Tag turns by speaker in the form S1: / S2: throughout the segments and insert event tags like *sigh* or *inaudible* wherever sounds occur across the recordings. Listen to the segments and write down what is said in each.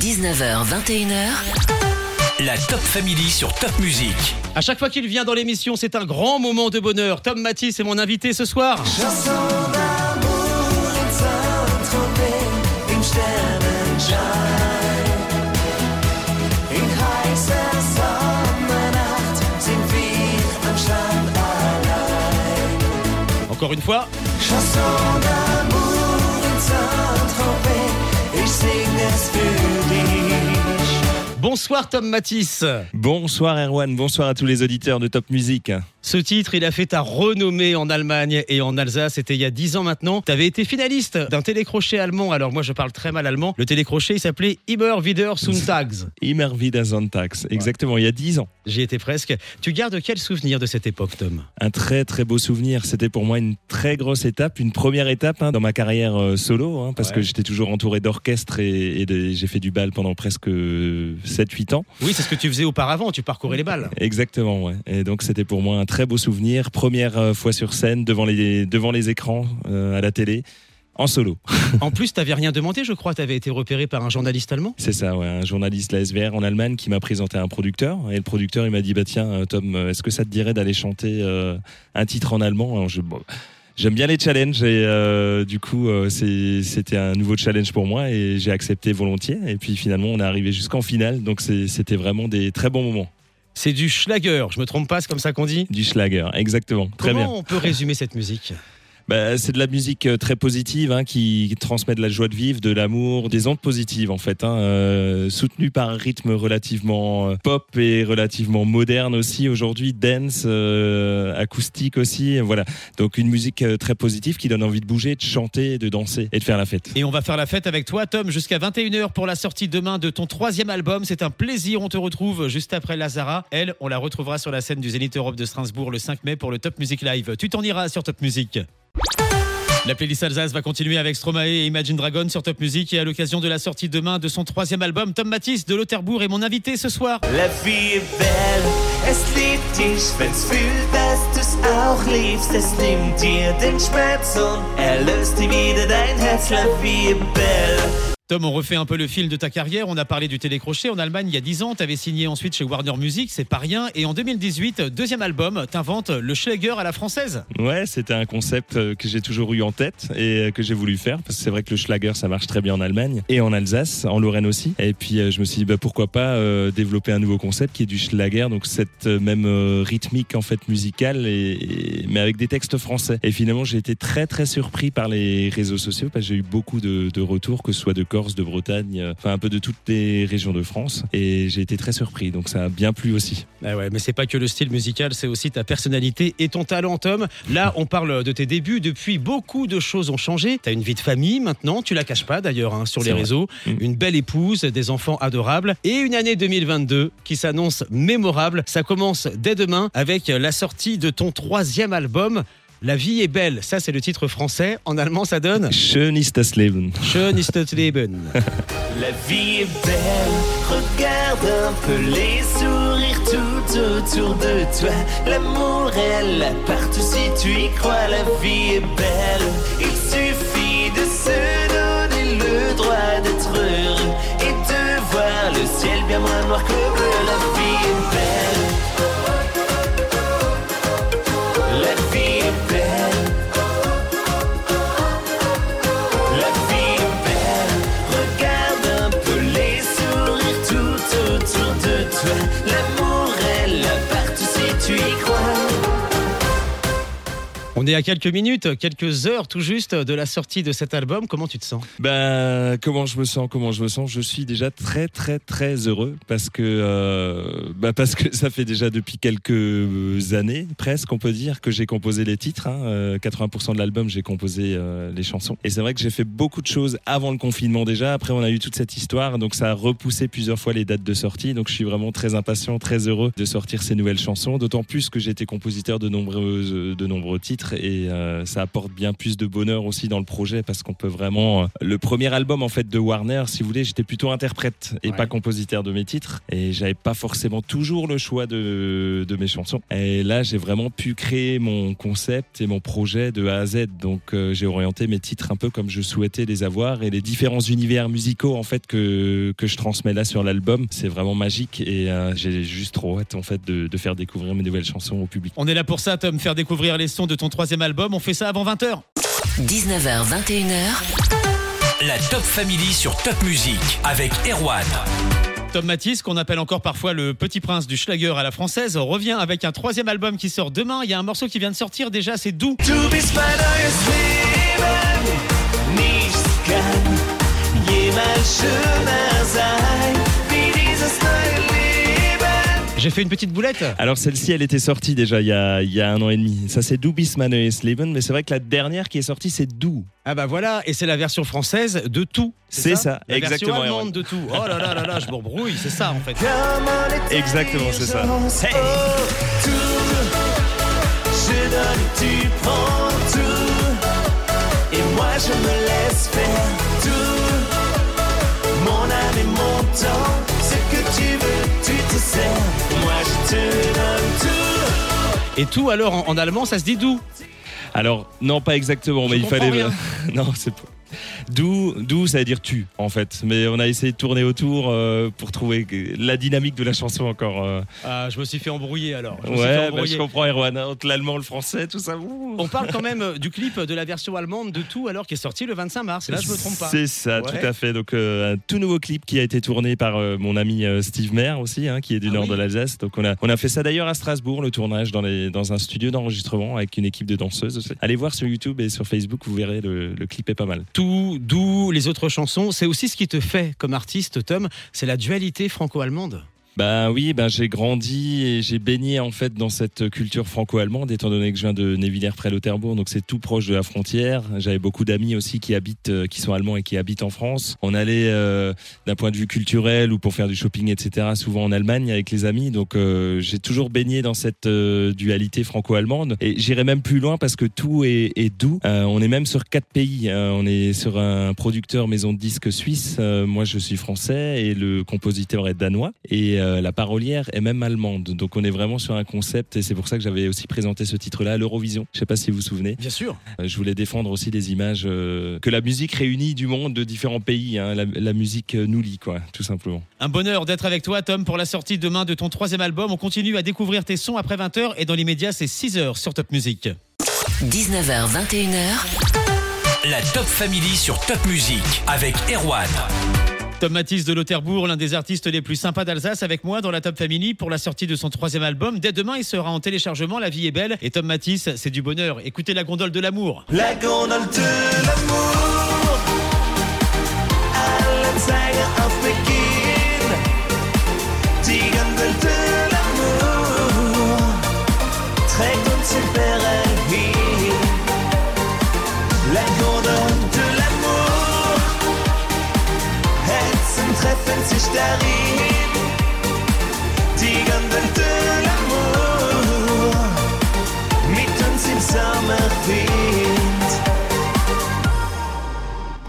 S1: 19h, 21h.
S2: La Top Family sur Top Music.
S3: À chaque fois qu'il vient dans l'émission, c'est un grand moment de bonheur. Tom Matisse est mon invité ce soir. Encore une fois. Bonsoir Tom Matisse.
S4: Bonsoir Erwan, bonsoir à tous les auditeurs de Top Music.
S3: Ce titre, il a fait ta renommée en Allemagne et en Alsace. C'était il y a 10 ans maintenant. Tu avais été finaliste d'un télécrochet allemand. Alors moi, je parle très mal allemand. Le télécrochet, il s'appelait Immer wieder Sonntags. *laughs*
S4: Immer wieder Sonntags. Exactement, il y a 10 ans.
S3: J'y étais presque. Tu gardes quel souvenir de cette époque, Tom?
S4: Un très très beau souvenir. C'était pour moi une très grosse étape, une première étape hein, dans ma carrière euh, solo, hein, parce
S3: Ouais.
S4: que j'étais toujours entouré d'orchestre et, et de- j'ai fait du bal pendant presque 7-8 ans.
S3: Oui, c'est ce que tu faisais auparavant. Tu parcourais les balles.
S4: Exactement, ouais. Et donc c'était pour moi un très beau souvenir. Première euh, fois sur scène, devant les, devant les écrans, euh, à la télé, en solo.
S3: En plus, t'avais rien demandé, je crois. T'avais été repéré par un journaliste allemand.
S4: C'est ça, ouais, un journaliste la SVR en Allemagne qui m'a présenté un producteur. Et le producteur, il m'a dit, bah tiens, euh, Tom, est-ce que ça te dirait d'aller chanter euh, un titre en allemand? Alors, je- bon, J'aime bien les challenges et euh, du coup, euh, c'est- c'était un nouveau challenge pour moi et j'ai accepté volontiers. Et puis finalement, on est arrivé jusqu'en finale, donc c'est- c'était vraiment des très bons moments.
S3: C'est du Schlager. Je me trompe pas, c'est comme ça qu'on dit?
S4: Du Schlager, exactement. Très
S3: Comment
S4: bien.
S3: on peut résumer cette musique?
S4: Bah, c'est de la musique euh, très positive hein, qui, transmet de la joie de vivre, de l'amour, des ondes positives en fait, hein, euh, soutenue par un rythme relativement euh, pop et relativement moderne aussi aujourd'hui, dance, acoustique aussi, voilà. Donc une musique très positive qui donne envie de bouger, de chanter, de danser et de faire la fête.
S3: Et on va faire la fête avec toi, Tom, jusqu'à 21h pour la sortie demain de ton troisième album. C'est un plaisir. On te retrouve juste après Lazara. Elle, on la retrouvera sur la scène du Zénith Europe de Strasbourg le 5 mai pour le Top Music Live. Tu t'en iras sur Top Music. La playlist Alsace va continuer avec Stromae et Imagine Dragon sur Top Music et à l'occasion de la sortie demain de son troisième album, Tom Matisse de Lauterbourg est mon invité ce soir.
S5: La vie est belle, es liebt dich, wenn's fühlt, dass du's auch liebst. Es nimmt dir den Schmerz und erlöst dir wieder dein Herz. La vie est belle.
S3: On refait un peu le fil de ta carrière. On a parlé du télécrochet en Allemagne il y a 10 ans. Tu avais signé ensuite chez Warner Music, c'est pas rien. Et en 2018, deuxième album, t'inventes le Schlager à la française.
S4: Ouais, c'était un concept euh, que j'ai toujours eu en tête et euh, que j'ai voulu faire parce que c'est vrai que le Schlager ça marche très bien en Allemagne et en Alsace, en Lorraine aussi. Et puis euh, je me suis dit bah, pourquoi pas développer un nouveau concept qui est du Schlager, donc cette même rythmique en fait musicale mais avec des textes français. Et finalement j'ai été très très surpris par les réseaux sociaux parce que j'ai eu beaucoup de, de retours, que ce soit de Corse, de Bretagne, euh, enfin un peu de toutes les régions de France et j'ai été très surpris. Donc ça a bien plu aussi.
S3: Ah ouais, mais c'est pas que le style musical, c'est aussi ta personnalité et ton talent, Tom. Là, on parle de tes débuts. Depuis, beaucoup de choses ont changé. T'as une vie de famille maintenant, tu la caches pas d'ailleurs hein, sur les
S4: vrai.
S3: réseaux.
S4: Mm.
S3: Une belle épouse, des enfants adorables et une année 2022 qui s'annonce mémorable. Ça commence dès demain avec la sortie de ton troisième album. La vie est belle, ça c'est le titre français. En allemand, ça donne
S4: Schön ist das Leben.
S3: Schön ist das Leben. *laughs*
S5: La vie est belle, regarde un peu les sourires tout autour de toi. L'amour est là partout si tu y crois. La vie est belle, il suffit
S3: On est à quelques minutes, quelques heures tout juste de la sortie de cet album. Comment tu te sens?
S4: Ben, comment je me sens? Comment je me sens? Je suis déjà très très très heureux parce que euh, bah, parce que ça fait déjà depuis quelques années presque on peut dire que j'ai composé les titres. hein. Euh, 80% de l'album j'ai composé euh, les chansons et c'est vrai que j'ai fait beaucoup de choses avant le confinement déjà. Après on a eu toute cette histoire donc ça a repoussé plusieurs fois les dates de sortie. Donc je suis vraiment très impatient, très heureux de sortir ces nouvelles chansons. D'autant plus que j'ai été compositeur de nombreux de nombreux titres titres et euh, ça apporte bien plus de bonheur aussi dans le projet parce qu'on peut vraiment. euh, le premier album en fait de Warner, si vous voulez, j'étais plutôt interprète et
S3: Ouais.
S4: pas compositeur de mes titres et j'avais pas forcément toujours le choix de, de mes chansons. Et là, j'ai vraiment pu créer mon concept et mon projet de A à Z. Donc euh, j'ai orienté mes titres un peu comme je souhaitais les avoir et les différents univers musicaux en fait que que je transmets là sur l'album, c'est vraiment magique et euh, j'ai juste trop hâte en fait de, de faire découvrir mes nouvelles chansons au public.
S3: On est là pour ça, Tom, faire découvrir les sons de ton troisième album. On fait ça avant 20h.
S1: 19h, 21h.
S2: La Top Family sur Top Music avec Erwan.
S3: Tom Matisse, qu'on appelle encore parfois le petit prince du Schlager à la française, revient avec un troisième album qui sort demain. Il y a un morceau qui vient de sortir déjà, c'est doux.
S5: Du
S3: J'ai fait une petite boulette.
S4: Alors celle-ci, elle était sortie déjà il y a, il y a un an et demi. Ça c'est Du bis man neues Leben, mais c'est vrai que la dernière qui est sortie c'est Du.
S3: Ah bah voilà, et c'est la version française de tout.
S4: C'est ça,
S3: La
S4: exactement,
S3: version allemande de tout. Oh là là là là, je me rebrouille, c'est ça en fait.
S4: Exactement, c'est ça.
S5: j'avance. Tout, je donne et tu prends tout. Et moi je me laisse faire tout. Mon âme et mon temps, ce que tu veux, tu te sers. Moi je te donne tout.
S3: Et tout alors en, en allemand, ça se dit doux.
S4: Alors non pas exactement,
S3: Je
S4: mais il fallait.
S3: rien. *laughs*
S4: non c'est pas. Du, du, ça veut dire tu en fait, mais on a essayé de tourner autour euh, pour trouver la dynamique de la chanson encore. euh.
S3: Ah, je me suis fait embrouiller alors. Je me suis fait
S4: Ouais, bah, je comprends Erwan, hein, entre l'allemand, le français, tout ça. ouh.
S3: On parle quand même euh, du clip de la version allemande de tout alors qui est sorti le 25 mars. Et là, je me trompe pas.
S4: C'est ça,
S3: Ouais.
S4: tout à fait. Donc euh, un tout nouveau clip qui a été tourné par mon ami Steve Mayer aussi, hein, qui est du
S3: Ah
S4: nord
S3: oui.
S4: de l'Alsace. Donc on a on a fait ça d'ailleurs à Strasbourg, le tournage dans les dans un studio d'enregistrement avec une équipe de danseuses. aussi. Allez voir sur YouTube et sur Facebook, vous verrez le, le clip est pas mal.
S3: Tout, d'où les autres chansons, c'est aussi ce qui te fait comme artiste, Tom, c'est la dualité franco-allemande.
S4: Bah oui, bah j'ai grandi et j'ai baigné en fait dans cette culture franco-allemande, étant donné que je viens de Névillers près Lauterbourg, donc c'est tout proche de la frontière. J'avais beaucoup d'amis aussi qui habitent, euh, qui sont allemands et qui habitent en France. On allait euh, d'un point de vue culturel ou pour faire du shopping, etc. Souvent en Allemagne avec les amis, donc euh, j'ai toujours baigné dans cette euh, dualité franco-allemande. Et j'irai même plus loin parce que tout est, est doux. Euh, on est même sur quatre pays. Euh, on est sur un producteur maison de disques suisse. Moi, je suis français et le compositeur est danois. Et euh, la parolière est même allemande. Donc on est vraiment sur un concept et c'est pour ça que j'avais aussi présenté ce titre-là à l'Eurovision. Je sais pas si vous vous souvenez.
S3: Bien sûr.
S4: Euh, Je voulais défendre aussi des images euh, que la musique réunit du monde de différents pays. hein. La, la musique nous lie, quoi, tout simplement.
S3: Un bonheur d'être avec toi, Tom, pour la sortie demain de ton troisième album. On continue à découvrir tes sons après 20h et dans l'immédiat, c'est 6h sur Top Music.
S1: 19h, 21h.
S2: La Top Family sur Top Music avec Erwan.
S3: Tom Matisse de Lauterbourg, l'un des artistes les plus sympas d'Alsace, avec moi dans la Top Family pour la sortie de son troisième album. Dès demain, il sera en téléchargement. La vie est belle. Et Tom Matisse, c'est du bonheur. Écoutez la gondole de l'amour.
S5: La gondole de l'amour. Treffen sich darin. Die Gondel de l'amour mit uns im Sommerwind.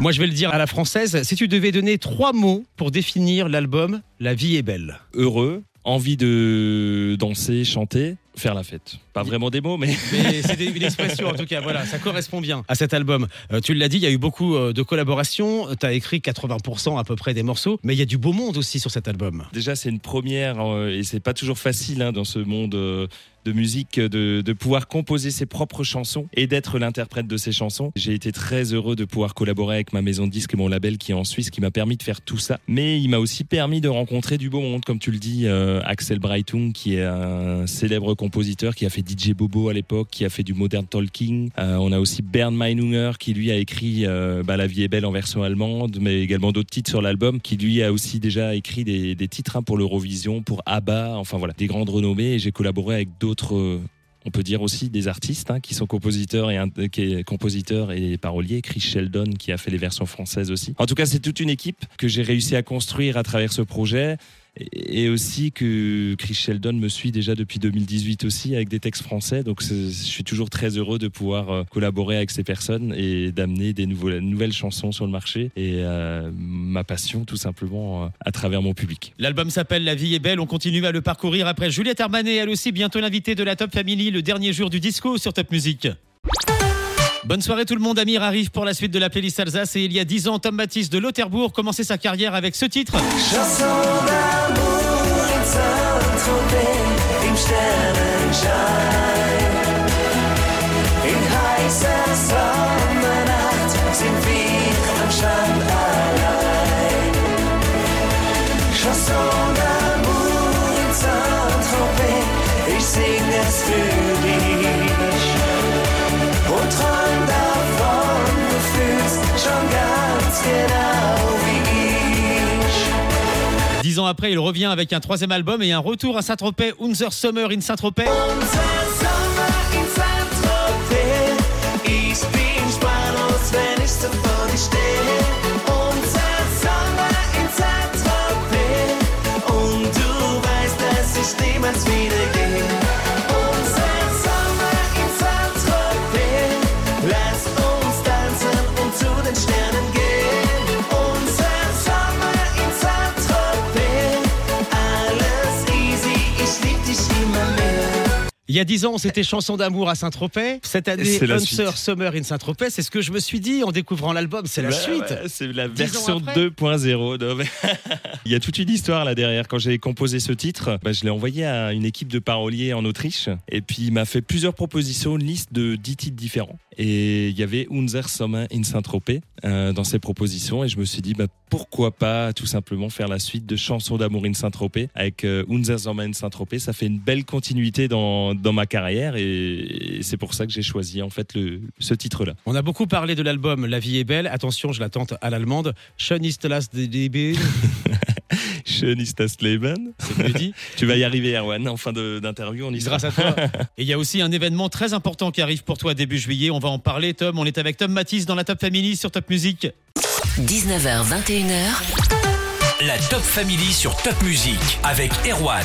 S3: Moi, je vais le dire à la française. Si tu devais donner trois mots pour définir l'album La vie est belle.
S4: Heureux, envie de danser, chanter, faire la fête. Pas vraiment des mots, mais *laughs*
S3: Mais c'est une expression en tout cas, voilà, ça correspond bien à cet album. Euh, tu l'as dit, il y a eu beaucoup euh, de collaborations, tu as écrit 80% à peu près des morceaux, mais il y a du beau monde aussi sur cet album.
S4: déjà c'est une première euh, et c'est pas toujours facile hein, dans ce monde euh, de musique de, de pouvoir composer ses propres chansons et d'être l'interprète de ces chansons. J'ai été très heureux de pouvoir collaborer avec ma maison de disques et mon label qui est en Suisse qui m'a permis de faire tout ça. Mais il m'a aussi permis de rencontrer du beau monde, comme tu le dis, euh, Axel Breitung qui est un célèbre compositeur qui a fait DJ Bobo à l'époque, qui a fait du modern talking. Euh, on a aussi Bernd Meinunger qui lui a écrit euh, bah, La vie est belle en version allemande, mais également d'autres titres sur l'album, qui lui a aussi déjà écrit des, titres hein, pour l'Eurovision, pour ABBA, enfin voilà, des grandes renommées. Et j'ai collaboré avec d'autres. euh, on peut dire aussi des artistes hein, qui sont compositeurs et, qui est compositeur et parolier, Chris Sheldon qui a fait les versions françaises aussi. En tout cas, c'est toute une équipe que j'ai réussi à construire à travers ce projet. Et aussi que Chris Sheldon me suit déjà depuis 2018 aussi avec des textes français. Donc je suis toujours très heureux de pouvoir euh, collaborer avec ces personnes et d'amener des nouvelles chansons sur le marché et euh, ma passion tout simplement euh, à travers mon public.
S3: L'album s'appelle La vie est belle. On continue à le parcourir après Juliette Armanet, elle aussi bientôt l'invitée de la Top Family, le dernier jour du disco sur Top Music. Bonne soirée tout le monde, Amir arrive pour la suite de la playlist Alsace et il y a 10 ans, Tom Baptiste de Lauterbourg commençait sa carrière avec ce titre.
S5: D'amour
S3: Après, il revient avec un troisième album et un retour à Saint-Tropez, Unser Summer in Saint-Tropez. Il y a 10 ans, c'était chanson d'amour à Saint-Tropez. Cette année,
S4: suite.
S3: Summer in Saint-Tropez. C'est ce que je me suis dit en découvrant l'album. C'est la suite.
S4: ouais, c'est la
S3: Dix
S4: version
S3: après.
S4: 2.0. Non, mais- Il y a toute une histoire là derrière. Quand j'ai composé ce titre, bah, je l'ai envoyé à une équipe de paroliers en Autriche. Et puis il m'a fait plusieurs propositions, une liste de 10 titres différents. Et il y avait Unser Sommer in Saint-Tropez euh, dans ces propositions. Et je me suis dit, bah, pourquoi pas tout simplement faire la suite de Chansons d'amour in Saint-Tropez avec euh, Unser Sommer in Saint-Tropez. Ça fait une belle continuité dans, dans ma carrière. Et, et c'est pour ça que j'ai choisi en fait le, ce titre-là.
S3: On a beaucoup parlé de l'album La vie est belle. Attention, je la tente à l'allemande. Schön ist das Leben. *laughs*
S4: Schön ist das Leben.
S3: C'est dit. *laughs*
S4: Tu vas y arriver, Erwan, en fin de- d'interview. On y sera.
S3: Grâce à toi. Et il y a aussi un événement très important qui arrive pour toi début juillet. On va en parler, Tom. On est avec Tom Matisse dans la Top Family sur Top Music.
S1: 19h, 21h,
S2: La Top Family sur Top Music avec Erwan.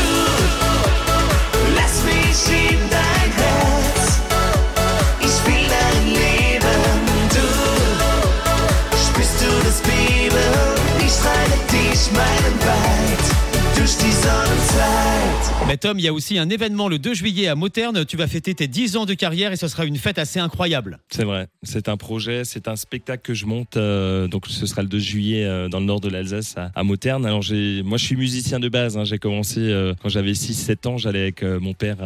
S3: Tom, il y a aussi un événement le 2 juillet à Moterne. Tu vas fêter tes 10 ans de carrière et ce sera une fête assez incroyable.
S4: C'est vrai. C'est un projet, c'est un spectacle que je monte. euh, donc, ce sera le 2 juillet euh, dans le nord de l'Alsace, à, à Moterne. Alors, moi, je suis musicien de base. hein. J'ai commencé euh, quand j'avais 6-7 ans. J'allais avec mon père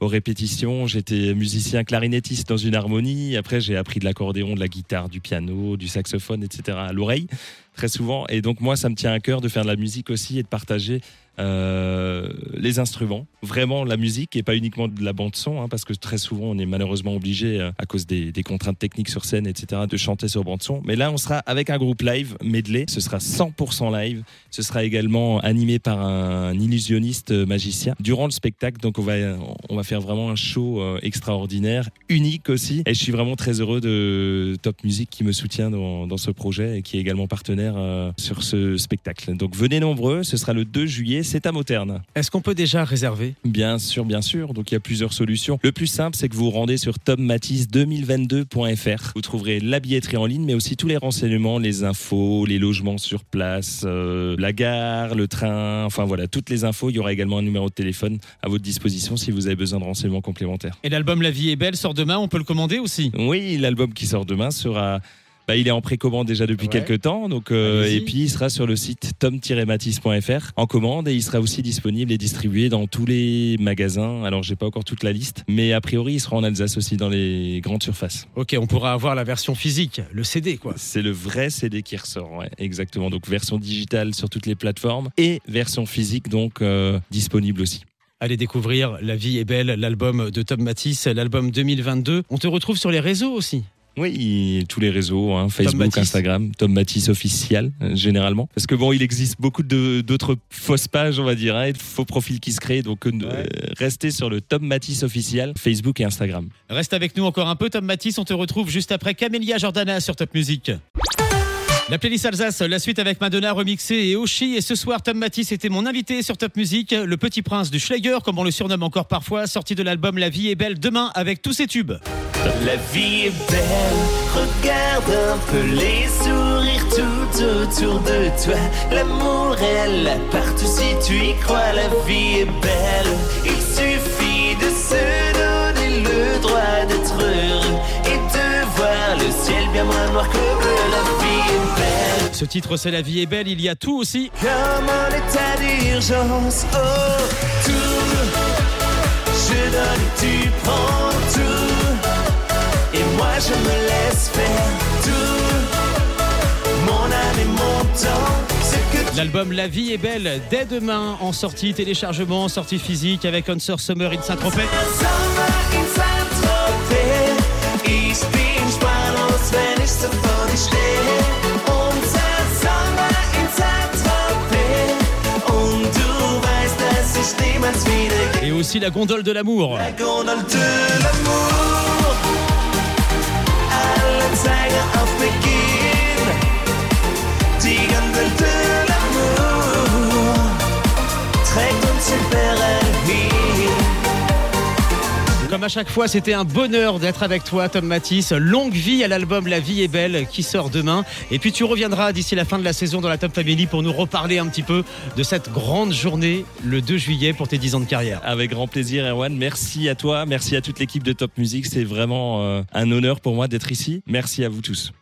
S4: aux répétitions. J'étais musicien clarinettiste dans une harmonie. Après, j'ai appris de l'accordéon, de la guitare, du piano, du saxophone, etc. à l'oreille, très souvent. Et donc, moi, ça me tient à cœur de faire de la musique aussi et de partager euh, les instruments, vraiment la musique et pas uniquement de la bande son, hein, parce que très souvent on est malheureusement obligé euh, à cause des, contraintes techniques sur scène, etc., de chanter sur bande son. Mais là, on sera avec un groupe live medley. Ce sera 100% live. Ce sera également animé par un illusionniste euh, magicien durant le spectacle. Donc on va on va faire vraiment un show extraordinaire, unique aussi. Et je suis vraiment très heureux de Top Music qui me soutient dans, dans ce projet et qui est également partenaire sur ce spectacle. Donc venez nombreux. Ce sera le 2 juillet. C'est à Moterne.
S3: Est-ce qu'on peut déjà réserver?
S4: Bien sûr, bien sûr. Donc il y a plusieurs solutions. Le plus simple, c'est que vous vous rendez sur tommatisse2022.fr. Vous trouverez la billetterie en ligne, mais aussi tous les renseignements, les infos, les logements sur place, euh, la gare, le train, enfin voilà, toutes les infos. Il y aura également un numéro de téléphone à votre disposition si vous avez besoin de renseignements complémentaires.
S3: Et l'album La vie est belle sort demain. On peut le commander aussi?
S4: Oui, l'album qui sort demain sera. Bah, il est en précommande déjà depuis
S3: Ouais.
S4: quelques temps, donc euh, et puis il sera sur le site tom-matisse.fr en commande et il sera aussi disponible et distribué dans tous les magasins. Alors j'ai pas encore toute la liste, mais a priori il sera en Alsace aussi dans les grandes surfaces.
S3: Ok, on pourra avoir la version physique, le CD quoi.
S4: C'est le vrai CD qui ressort, ouais, exactement. Donc version digitale sur toutes les plateformes et version physique donc euh, disponible aussi.
S3: Allez découvrir La vie est belle, l'album de Tom Matisse, l'album 2022. On te retrouve sur les réseaux aussi.
S4: Oui, tous les réseaux, hein, Facebook. Instagram, Tom Matisse officiel, euh, généralement. Parce que bon, il existe beaucoup d'autres fausses pages, on va dire, hein, et de faux profils qui se créent. Donc, euh, euh, restez sur le Tom Matisse officiel, Facebook et Instagram.
S3: Reste avec nous encore un peu, Tom Matisse. On te retrouve juste après Camélia Jordana sur Top Music. La playlist Alsace, la suite avec Madonna remixée et Oshi. Et ce soir, Tom Matisse était mon invité sur Top Music, le petit prince du Schlager, comme on le surnomme encore parfois, sorti de l'album La vie est belle demain avec tous ses tubes.
S5: La vie est belle, regarde un peu les sourires tout autour de toi. L'amour est partout si tu y crois. La vie est belle, il suffit de se donner le droit d'être heureux et de voir le ciel bien moins noir que bleu.
S3: Ce titre, c'est La vie est belle. Il y a tout aussi.
S5: Comme état d'urgence, oh, tout. Je donne et tu prends tout. Et moi je me laisse faire tout. Mon âme et mon temps,
S3: L'album La vie est belle dès demain en sortie téléchargement, en sortie physique avec Answer Summer in Saint-Tropez. Et aussi la gondole de l'amour.
S5: La gondole de l'amour.
S3: À chaque fois, c'était un bonheur d'être avec toi, Tom Matisse. Longue vie à l'album La vie est belle qui sort demain. Et puis tu reviendras d'ici la fin de la saison dans la Top Family pour nous reparler un petit peu de cette grande journée le 2 juillet pour tes 10 ans de carrière.
S4: Avec grand plaisir, Erwan. Merci à toi, merci à toute l'équipe de Top Music. C'est vraiment euh, un honneur pour moi d'être ici. Merci à vous tous.